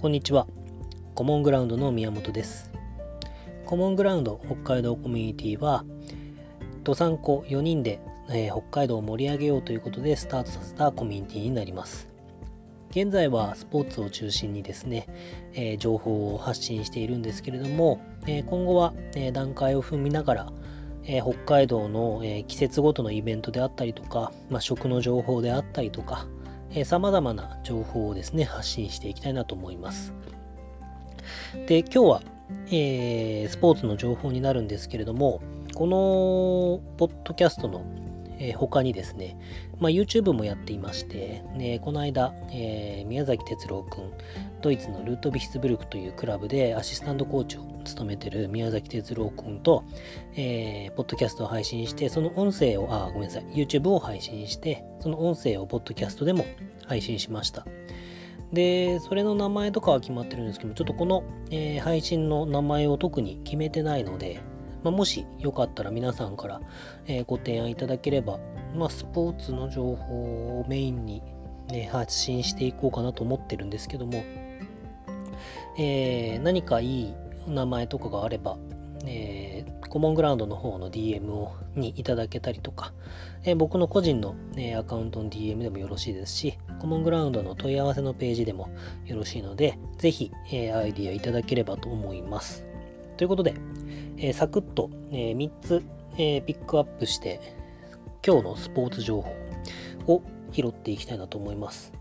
こんにちは。コモングラウンドの宮本です。コモングラウンド北海道コミュニティは、登山子4人で、えー、北海道を盛り上げようということでスタートさせたコミュニティになります。現在はスポーツを中心にですね、えー、情報を発信しているんですけれども、えー、今後は、え段階を踏みながら、え北海道の、え季節ごとのイベントであったりとか、まあ、食の情報であったりとか、さまざまな情報をですね、発信していきたいなと思います。で、今日は、えー、スポーツの情報になるんですけれども、このポッドキャストの、えー、他にですね、まあ、YouTube もやっていまして、ね、この間、えー、宮崎哲郎くん、ドイツのルートビヒスブルクというクラブでアシスタントコーチを務めてる宮崎哲郎くんと、えー、ポッドキャストを配信して、その音声を、あ、ごめんなさい、YouTube を配信して、その音声をポッドキャストでも配信しました。で、それの名前とかは決まってるんですけど、ちょっとこの、えー、配信の名前を特に決めてないので、まあ、もしよかったら皆さんから、えー、ご提案いただければ、まあ、スポーツの情報をメインに、ね、発信していこうかなと思ってるんですけども、えー、何かいい名前とかがあれば、えー、コモングラウンドの方の DM をにいただけたりとか、えー、僕の個人の、ね、アカウントの DM でもよろしいですし、コモングラウンドの問い合わせのページでもよろしいので、ぜひ、えー、アイディアいただければと思います。ということで、えー、サクッと、えー、3つ、えー、ピックアップして、今日のスポーツ情報を拾っていきたいなと思います。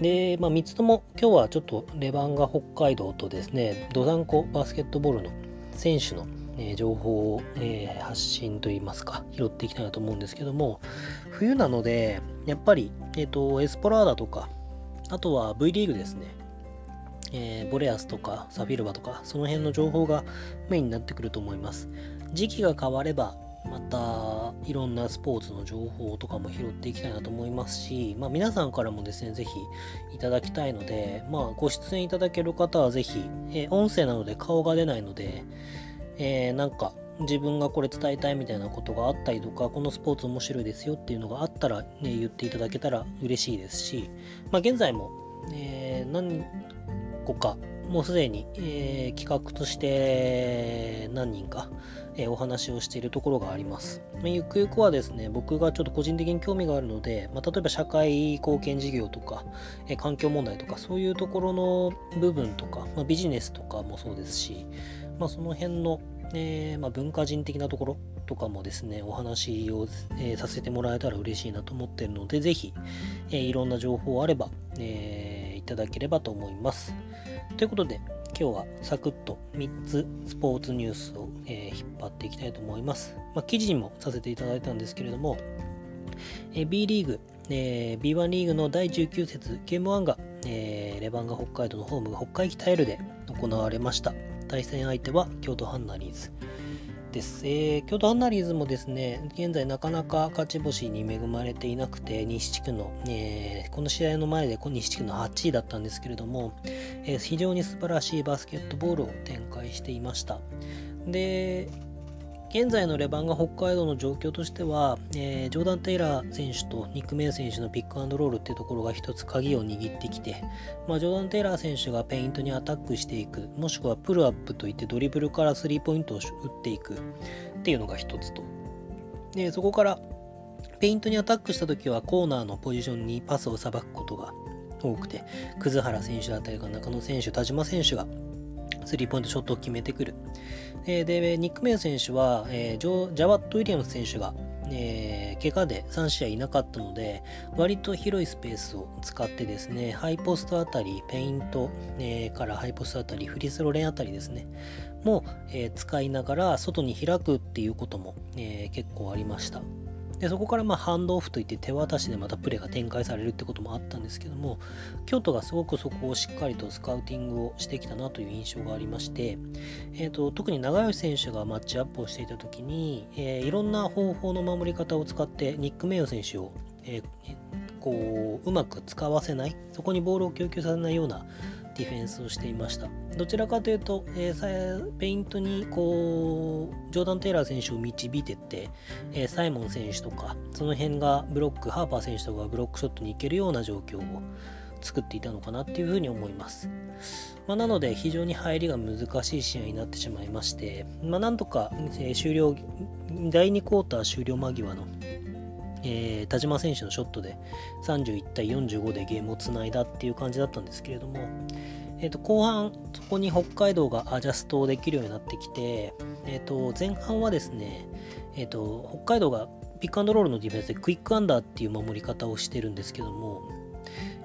で、まあ、3つとも今日はちょっとレバンガ北海道とですね、ドザンコバスケットボールの選手の、え情報を、え発信といいますか、拾っていきたいなと思うんですけども、冬なので、やっぱり、えっ、ー、と、エスポラーダとか、あとは V リーグですね。えー、ボレアスとかサフィルバとか、その辺の情報がメインになってくると思います。時期が変われば、またいろんなスポーツの情報とかも拾っていきたいなと思いますし、まあ、皆さんからもですね、ぜひいただきたいので、まあ、ご出演いただける方はぜひ、えー、音声なので顔が出ないので、えー、なんか自分がこれ伝えたいみたいなことがあったりとか、このスポーツ面白いですよっていうのがあったら、ね、言っていただけたら嬉しいですし、まあ、現在も、えー、何個かもうすでに、えー、企画として何人か、えー、お話をしているところがあります。まあ、ゆくゆくはですね、僕がちょっと個人的に興味があるので、まあ、例えば社会貢献事業とか、えー、環境問題とか、そういうところの部分とか、まあ、ビジネスとかもそうですし、まあ、その辺の、えまあ、文化人的なところとかもですね、お話を、えさせてもらえたら嬉しいなと思っているので、ぜひ、えいろんな情報あれば、えいただければと思います。ということで、今日はサクッと3つスポーツニュースを、えー、引っ張っていきたいと思います。まあ、記事にもさせていただいたんですけれども、えー、B リーグ、えー、B1 リーグの第19節ゲーム1が、えー、レバンガ北海道のホームが北海北エルで行われました。対戦相手は京都ハンナリーズ。です。えー、京都アンナリーズもですね、現在なかなか勝ち星に恵まれていなくて、西地区の、えー、この試合の前で西地区の8位だったんですけれども、えー、非常に素晴らしいバスケットボールを展開していました。で、現在のレバンガ北海道の状況としては、えー、ジョーダン・テイラー選手とニック・メイ選手のピックアンドロールっていうところが一つ鍵を握ってきて、まあ、ジョーダン・テイラー選手がペイントにアタックしていく、もしくはプルアップといってドリブルからスリーポイントを打っていくっていうのが一つと。で、そこからペイントにアタックした時はコーナーのポジションにパスをさばくことが多くて、葛原選手だったり中野選手、田島選手がスリーポイントショットを決めてくる。えー、で、ニック・メイ選手は、えー、ジョジャワット・ウィリアムス選手が、えー、怪我で3試合いなかったので、割と広いスペースを使ってですね、ハイポストあたり、ペイント、えー、からハイポストあたり、フリースローレンあたりですね、も、えー、使いながら外に開くっていうことも、えー、結構ありました。でそこからまあハンドオフといって手渡しでまたプレーが展開されるってこともあったんですけども京都がすごくそこをしっかりとスカウティングをしてきたなという印象がありまして、えーと、特に長吉選手がマッチアップをしていた時に、えー、いろんな方法の守り方を使ってニック・メイヨ選手を、えー、こううまく使わせないそこにボールを供給させないようなディフェンスをしていました。どちらかというと、えー、ペイントにこうジョーダン・テイラー選手を導いてって、えー、サイモン選手とかその辺がブロックハーパー選手とかがブロックショットに行けるような状況を作っていたのかなっていうふうに思います。まあ、なので非常に入りが難しい試合になってしまいまして、まあ、なんとか、えー、終了、第2クォーター終了間際の、えー、田島選手のショットで31対45でゲームをつないだっていう感じだったんですけれども、えー、と後半そこに北海道がアジャストできるようになってきて、えー、と前半はですね、えー、と北海道がピックアンドロールのディフェンスでクイックアンダーっていう守り方をしてるんですけども、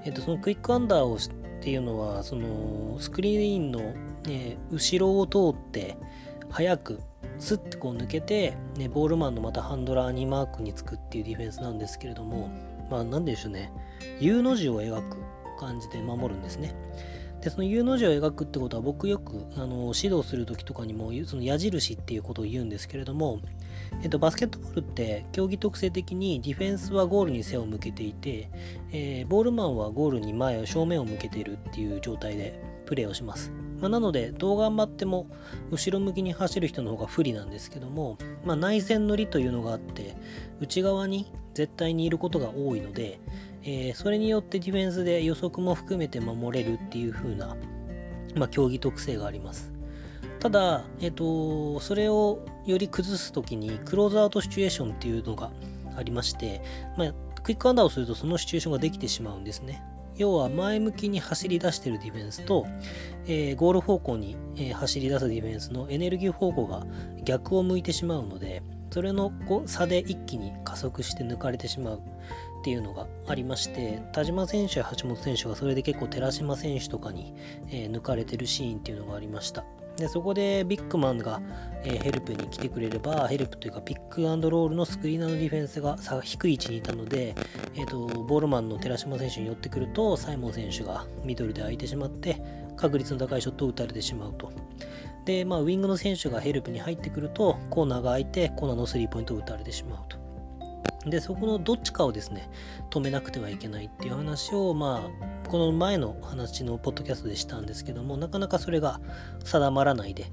えー、とそのクイックアンダーをっていうのはそのスクリーンの、ね、後ろを通って早くスッてこう抜けて、ね、ボールマンのまたハンドラーにマークにつくっていうディフェンスなんですけれどもまあ何でしょうね U の字を描く感じで守るんですねでその U の字を描くってことは僕よくあの指導する時とかにもその矢印っていうことを言うんですけれどもえっと、バスケットボールって競技特性的にディフェンスはゴールに背を向けていて、えー、ボールマンはゴールに前を正面を向けているっていう状態でプレーをします。まあ、なのでどう頑張っても後ろ向きに走る人の方が不利なんですけども、まあ、内線の利というのがあって内側に絶対にいることが多いので、えー、それによってディフェンスで予測も含めて守れるっていう風な、まあ、競技特性があります。ただ、えっ、と、それをより崩すときにクローズアウトシチュエーションっていうのがありまして、まあ、クイックアンダーをするとそのシチュエーションができてしまうんですね。要は前向きに走り出してるディフェンスと、えー、ゴール方向に、えー、走り出すディフェンスのエネルギー方向が逆を向いてしまうのでそれの差で一気に加速して抜かれてしまうっていうのがありまして田島選手や橋本選手がそれで結構寺島選手とかに、えー、抜かれてるシーンっていうのがありました。でそこでビッグマンが、え、ヘルプに来てくれればヘルプというかピックアンドロールのスクリーナーのディフェンスが低い位置にいたので、えーと、ボールマンの寺島選手に寄ってくるとサイモン選手がミドルで空いてしまって確率の高いショットを打たれてしまうと。で、まあ、ウィングの選手がヘルプに入ってくるとコーナーが空いてコーナーのスリーポイントを打たれてしまうと。でそこのどっちかをですね止めなくてはいけないっていう話をまあこの前の話のポッドキャストでしたんですけどもなかなかそれが定まらないで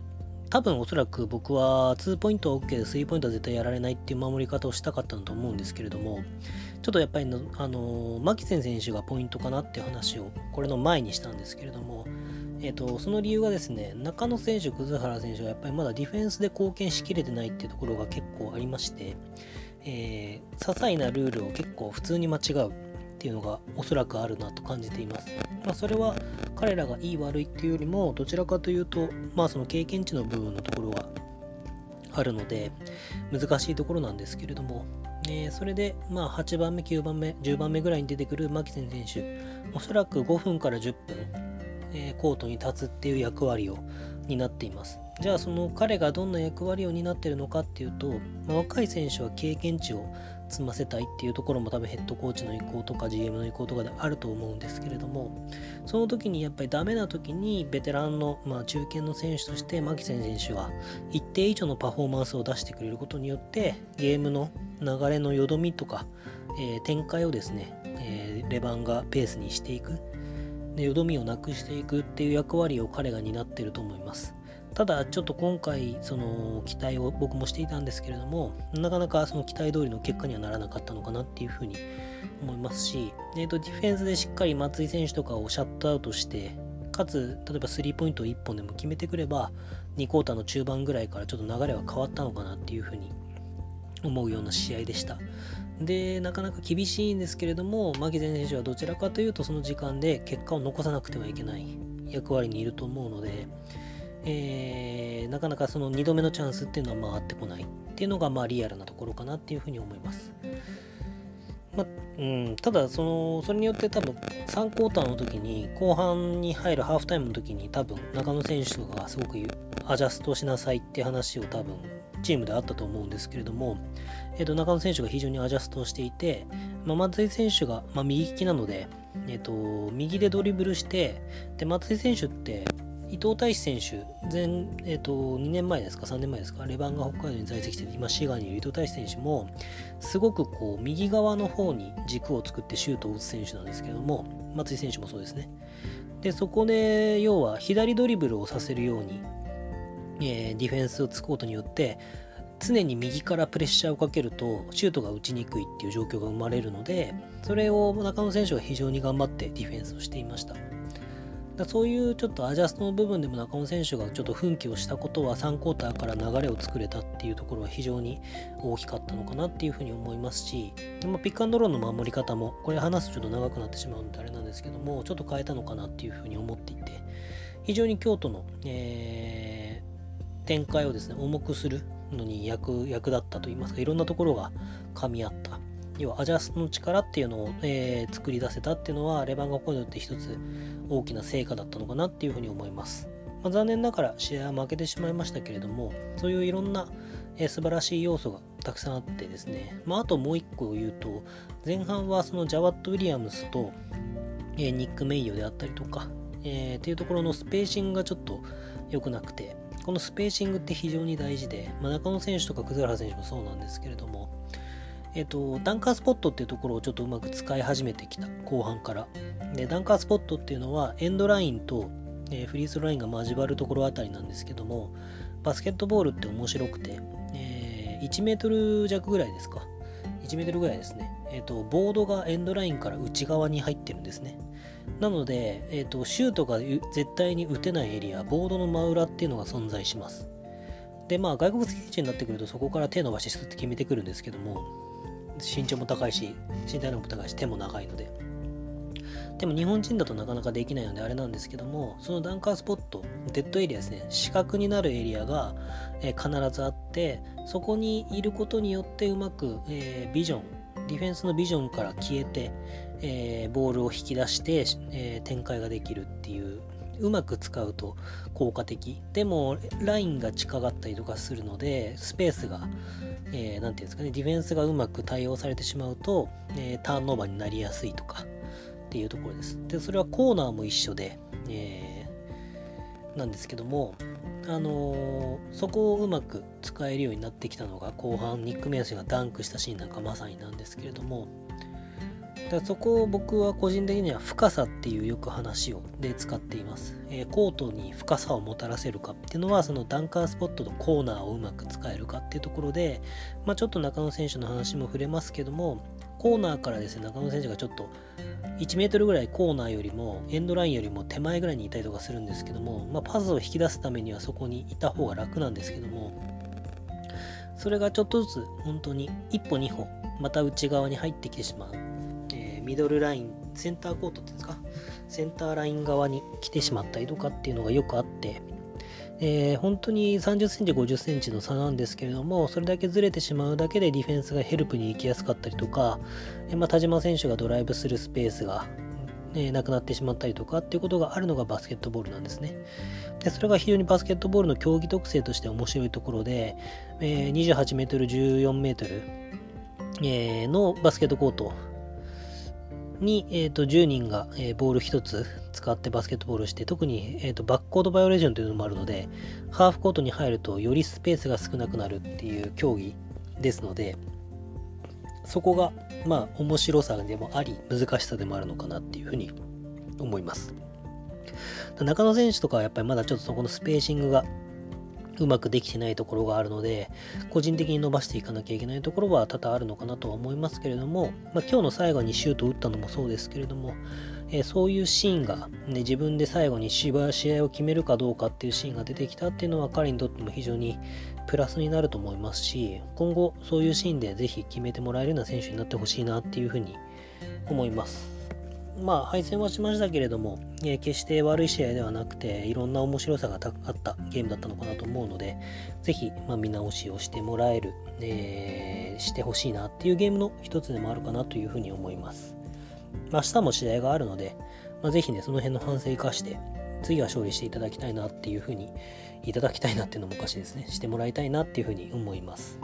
多分おそらく僕は2ポイントは OK で3ポイントは絶対やられないっていう守り方をしたかったんだと思うんですけれどもちょっとやっぱりのあのマキセン選手がポイントかなっていう話をこれの前にしたんですけれどもえーと、その理由がですね中野選手、葛原選手はやっぱりまだディフェンスで貢献しきれてないっていうところが結構ありまして、えー、些細なルールを結構普通に間違うっていうのがおそらくあるなと感じています。まあ、それは彼らがいい悪いっていうよりもどちらかというと、まあ、その経験値の部分のところがあるので難しいところなんですけれども、えー、それで、まあ、8番目、9番目、10番目ぐらいに出てくるマキセン選手、おそらく5分から10分、えー、コートに立つっていう役割を担っています。じゃあその彼がどんな役割を担っているのかっていうと、まあ、若い選手は経験値を積ませたいっていうところも多分ヘッドコーチの意向とか GM の意向とかであると思うんですけれどもその時にやっぱりダメな時にベテランの、まあ、中堅の選手として牧選手は一定以上のパフォーマンスを出してくれることによってゲームの流れのよどみとか、えー、展開をですね、えー、レバンがペースにしていくでよどみをなくしていくっていう役割を彼が担っていると思います。ただちょっと今回その期待を僕もしていたんですけれどもなかなかその期待通りの結果にはならなかったのかなっていうふうに思いますし、えー、とディフェンスでしっかり松井選手とかをシャットアウトしてかつ例えばスリーポイントを1本でも決めてくれば2クォーターの中盤ぐらいからちょっと流れは変わったのかなっていうふうに思うような試合でした。で、なかなか厳しいんですけれども、牧全選手はどちらかというとその時間で結果を残さなくてはいけない役割にいると思うので、えー、なかなかその2度目のチャンスっていうのは回ってこないっていうのがまあリアルなところかなっていうふうに思います。まうん、ただそのそれによって多分3クォーターの時に後半に入るハーフタイムの時に多分中野選手とかがすごくアジャストしなさいって話を多分チームであったと思うんですけれども、えー、と中野選手が非常にアジャストをしていて、まあ、松井選手が、まあ、右利きなので、えー、と右でドリブルしてで松井選手って伊藤大志選手、前、えっ、ー、と、2年前ですか、3年前ですか、レバンが北海道に在籍して今、滋賀にいる伊藤大志選手も、すごくこう、右側の方に軸を作ってシュートを打つ選手なんですけども、松井選手もそうですね。で、そこで、要は、左ドリブルをさせるように、えー、ディフェンスをつくことによって、常に右からプレッシャーをかけるとシュートが打ちにくいっていう状況が生まれるのでそれを中野選手が非常に頑張ってディフェンスをしていましただそういうちょっとアジャストの部分でも中野選手がちょっと奮起をしたことは3クォーターから流れを作れたっていうところは非常に大きかったのかなっていうふうに思いますしでもピックアンドローの守り方もこれ話すとちょっと長くなってしまうんであれなんですけどもちょっと変えたのかなっていうふうに思っていて非常に京都の、えー、展開をですね重くするのに役役立ったといいますかいろんなところが噛み合った要はアジャストの力っていうのを、えー、作り出せたっていうのはレバンガコによって一つ大きな成果だったのかなっていうふうに思います、まあ、残念ながら試合は負けてしまいましたけれどもそういういろんな、えー、素晴らしい要素がたくさんあってですね、まあ、あともう一個言うと前半はそのジャワット・ウィリアムスと、えー、ニック・メイヨであったりとか、え、っていうところのスペーシングがちょっと良くなくてこのスペーシングって非常に大事で、まあ、中野選手とか葛原選手もそうなんですけれども、えっ、と、ダンカースポットっていうところをちょっとうまく使い始めてきた、後半から。で、ダンカースポットっていうのは、エンドラインと、えー、フリースローラインが交わるところあたりなんですけども、バスケットボールって面白くて、えー、1メートル弱ぐらいですか。1メートルぐらいですね。えっ、と、ボードがエンドラインから内側に入ってるんですね。なので、えーと、シュートが絶対に打てないエリア、ボードの真裏っていうのが存在します。で、まあ、外国籍選手になってくると、そこから手伸ばしすって決めてくるんですけども、身長も高いし、身体能力も高いし、手も長いので。でも日本人だとなかなかできないのであれなんですけども、そのダンカースポット、デッドエリアですね、四角になるエリアが、えー、必ずあって、そこにいることによってうまく、えー、ビジョン、ディフェンスのビジョンから消えて、えー、ボールを引き出して、え、展開ができるっていううまく使うと効果的。でもラインが近かったりとかするのでスペースが何、えー、て言うんですかねディフェンスがうまく対応されてしまうと、えー、ターンオーバーになりやすいとかっていうところです。でそれはコーナーも一緒で、えー、なんですけどもあのー、そこをうまく使えるようになってきたのが後半ニック・メアシがダンクしたシーンなんかまさになんですけれどもだそこを僕は個人的には深さっていうよく話をで使っています、えー、コートに深さをもたらせるかっていうのはそのダンカースポットとコーナーをうまく使えるかっていうところで、まあ、ちょっと中野選手の話も触れますけどもコーナーからですね中野選手がちょっと1メートルぐらいコーナーよりもエンドラインよりも手前ぐらいにいたりとかするんですけども、まあ、パスを引き出すためにはそこにいた方が楽なんですけどもそれがちょっとずつ本当に一歩二歩また内側に入ってきてしまう。ミドルライン、センターコートですか、センターライン側に来てしまったりとかっていうのがよくあって、えー、本当に30センチ、50センチの差なんですけれども、それだけずれてしまうだけでディフェンスがヘルプに行きやすかったりとか、えー、まあ、田島選手がドライブするスペースが、え、なくなってしまったりとかっていうことがあるのがバスケットボールなんですね。でそれが非常にバスケットボールの競技特性として面白いところで、えー、28メートル、14メートル、えー、のバスケットコートに、えーと、10人が、えー、ボール1つ使ってバスケットボールして、特に、えーと、バックコードバイオレーションというのもあるので、ハーフコートに入るとよりスペースが少なくなるっていう競技ですので、そこが、まあ、面白さでもあり、難しさでもあるのかなっていうふうに思います。中野選手とかはやっぱりまだちょっとそこのスペーシングがうまくできてないところがあるので、個人的に伸ばしていかなきゃいけないところは多々あるのかなとは思いますけれども、まあ、今日の最後にシュート打ったのもそうですけれども、えー、そういうシーンが、ね、自分で最後に試合を決めるかどうかっていうシーンが出てきたっていうのは彼にとっても非常にプラスになると思いますし、今後そういうシーンでぜひ決めてもらえるような選手になってほしいなっていうふうに思います。まあ、敗戦はしましたけれども、えー、決して悪い試合ではなくて、いろんな面白さがあったゲームだったのかなと思うので、ぜひ、まあ、見直しをしてもらえる、えー、してほしいなっていうゲームの一つでもあるかなというふうに思います。ま明日も試合があるので、まあ、ぜひね、その辺の反省生かして、次は勝利していただきたいなっていうふうに、いただきたいなっていうのもおかしいですね。してもらいたいなっていうふうに思います。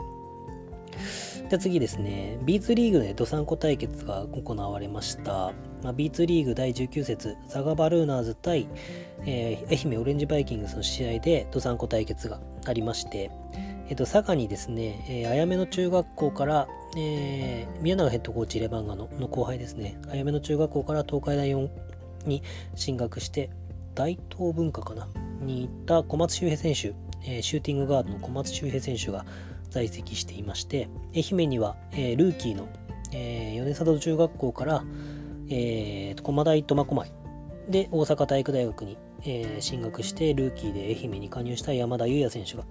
じゃ次ですね、B2 リーグでドサンコ対決が行われました。まあ、B2 リーグ第19節、ザガバルーナーズ対、えー、愛媛オレンジバイキングスの試合でドサンコ対決がありまして、えっ、ー、と、佐賀にですね、えー、あやめの中学校から、えー、宮永ヘッドコーチレバンガのの後輩ですね、あやめの中学校から東海大4に進学して、大東文化かなに行った小松周平選手、えー、シューティングガードの小松周平選手が在籍していまして愛媛には、えー、ルーキーの、えー、米里中学校から、えー、駒大苫小牧で大阪体育大学に、えー、進学してルーキーで愛媛に加入した山田裕也選手が、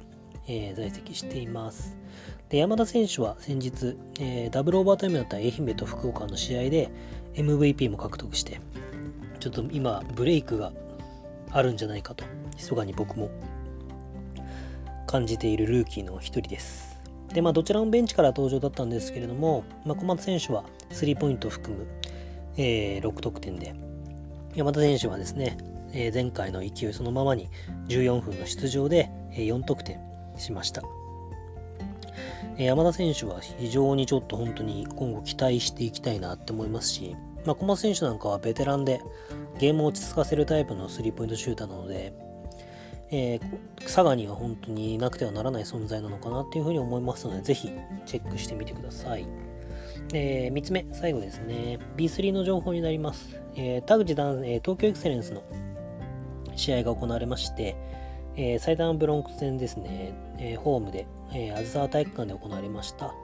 えー、在籍しています。で山田選手は先日、えー、ダブルオーバータイムだった愛媛と福岡の試合で MVP も獲得してちょっと今ブレイクがあるんじゃないかと密かに僕も感じているルーキーの一人です。でまあどちらもベンチから登場だったんですけれども、まあ、小松選手はスリーポイント含む、えー、6得点で山田選手はですね、えー、前回の勢いそのままに14分の出場で4得点しました。山田選手は非常にちょっと本当に今後期待していきたいなって思いますし、まあ、小松選手なんかはベテランでゲームを落ち着かせるタイプのスリーポイントシューターなので、えー、佐賀には本当になくてはならない存在なのかなっていうふうに思いますので、ぜひチェックしてみてください。えー、3つ目、最後ですね。B3 の情報になります。えー、田口ダン、えー、東京エクセレンスの試合が行われまして、えー、埼玉ブロンクス戦ですね、えー、ホームで、えー、あずさ体育館で行われました。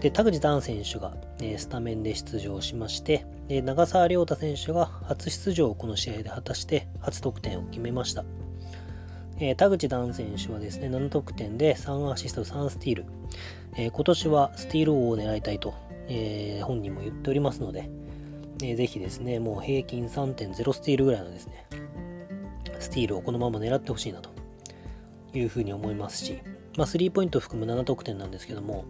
で、田口ダ選手が、えー、スタメンで出場しまして、で長澤亮太選手が初出場をこの試合で果たして初得点を決めました。えー、田口ダ選手はですね、7得点で3アシスト、3スティール。えー、今年はスティール王を狙いたいと、えー、本人も言っておりますので、えー、ぜひですね、もう平均3.0スティールぐらいのですね、スティールをこのまま狙ってほしいなというふうに思いますし、まあ、スリーポイント含む7得点なんですけども、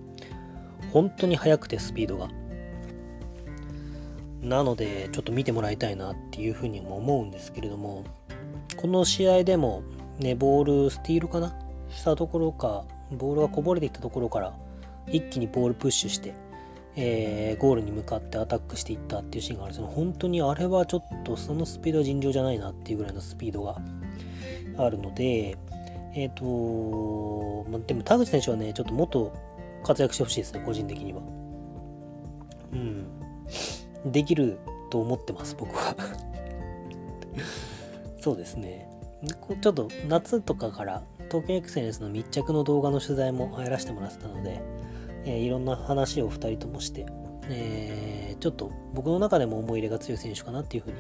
本当に速くてスピードが。なので、ちょっと見てもらいたいなっていうふうにも思うんですけれども、この試合でも、ね、ボール、スティールかな？したところか、ボールがこぼれていったところから、一気にボールプッシュして、えー、ゴールに向かってアタックしていったっていうシーンがあるんですけど、本当にあれはちょっとそのスピードは尋常じゃないなっていうぐらいのスピードがあるので、えっ、ー、と、まあ、でも田口選手はね、ちょっともっと活躍してほしいですね、個人的には。うん。できると思ってます、僕は そうですね。ちょっと夏とかから東京エクセレンスの密着の動画の取材も入らせてもらってたので、えー、いろんな話を2人ともして、えー、ちょっと僕の中でも思い入れが強い選手かなっていうふうに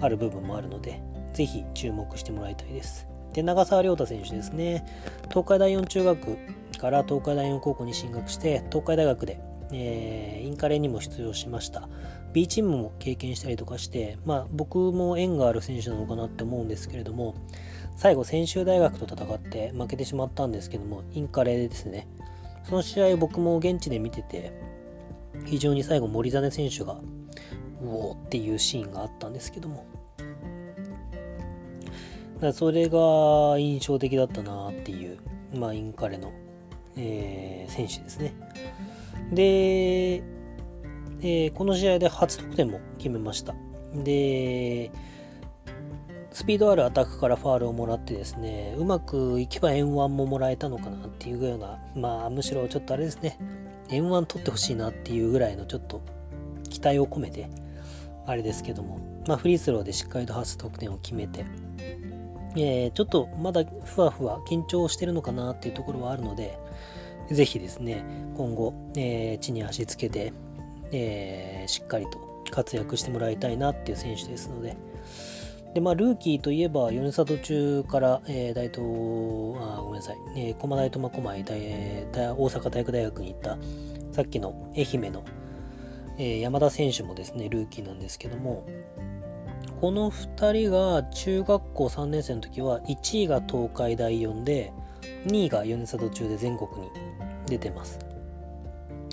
ある部分もあるので、ぜひ注目してもらいたいです。で、長澤亮太選手ですね。東海大四中学から東海大四高校に進学して、東海大学で、えー、インカレにも出場しました。B チームも経験したりとかして、まあ僕も縁がある選手なのかなって思うんですけれども、最後専修大学と戦って負けてしまったんですけども、インカレですね。その試合僕も現地で見てて、非常に最後森実選手が、うおーっていうシーンがあったんですけども、だそれが印象的だったなっていう、まあ、インカレの、えー、選手ですね。で、えー、この試合で初得点も決めました。で、スピードあるアタックからファールをもらってですね、うまくいけば円1ももらえたのかなっていうような、まあむしろちょっとあれですね、円1取ってほしいなっていうぐらいのちょっと期待を込めて、あれですけども、まあフリースローでしっかりと初得点を決めて、えー、ちょっとまだふわふわ緊張してるのかなっていうところはあるので、ぜひですね、今後、えー、地に足つけて、えー、しっかりと活躍してもらいたいなっていう選手ですので、で、まあ、ルーキーといえば、米里中から、えー、大東、あ、ごめんなさい、えー、駒大苫小牧大、大阪体育大学に行った、さっきの愛媛の、えー、山田選手もですね、ルーキーなんですけども、この2人が中学校3年生の時は1位が東海大4で2位が米里中で全国に出てます。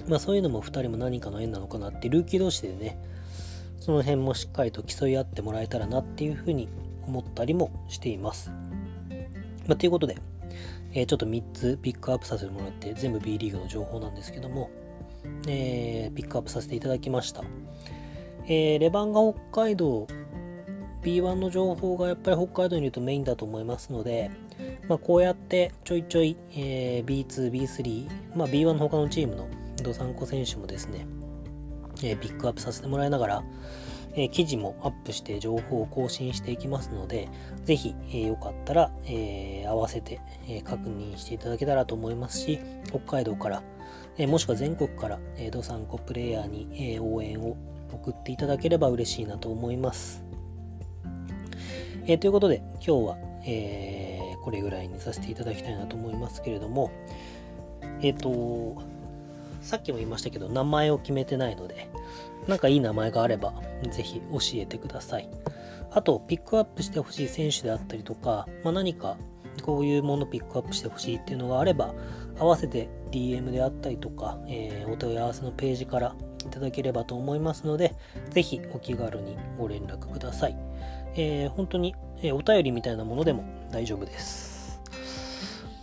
まあそういうのも2人も何かの縁なのかなってルーキー同士でねその辺もしっかりと競い合ってもらえたらなっていうふうに思ったりもしています。まあ、ということで、えー、ちょっと3つピックアップさせてもらって全部 B リーグの情報なんですけども、えー、ピックアップさせていただきました。えー、レバンガ北海道 B1 の情報がやっぱり北海道にいるとメインだと思いますので、まあ、こうやってちょいちょい、えー、B2、B3、まあ、B1 の他のチームのドサンコ選手もですね、え、ピックアップさせてもらいながら、え、記事もアップして情報を更新していきますので、ぜひ、えー、よかったら、え、合わせて、え確認していただけたらと思いますし、北海道から、えもしくは全国から、えドサンコプレイヤーに、え応援を送っていただければ嬉しいなと思います。えということで、今日は、えこれぐらいにさせていただきたいなと思いますけれども、えっ、と、さっきも言いましたけど、名前を決めてないので、なんかいい名前があれば、ぜひ教えてください。あと、ピックアップしてほしい選手であったりとか、まあ、何かこういうものピックアップしてほしいっていうのがあれば、合わせて DM であったりとか、えー、お問い合わせのページからいただければと思いますので、ぜひお気軽にご連絡ください。えー、本当に、えー、お便りみたいなものでも大丈夫です。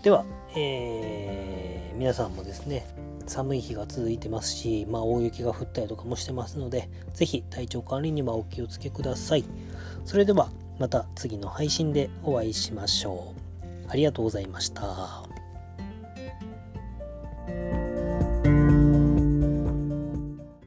では、えー、皆さんもですね、寒い日が続いてますし、まあ、大雪が降ったりとかもしてますので、ぜひ体調管理にはお気をつけください。それではまた次の配信でお会いしましょう。ありがとうございました。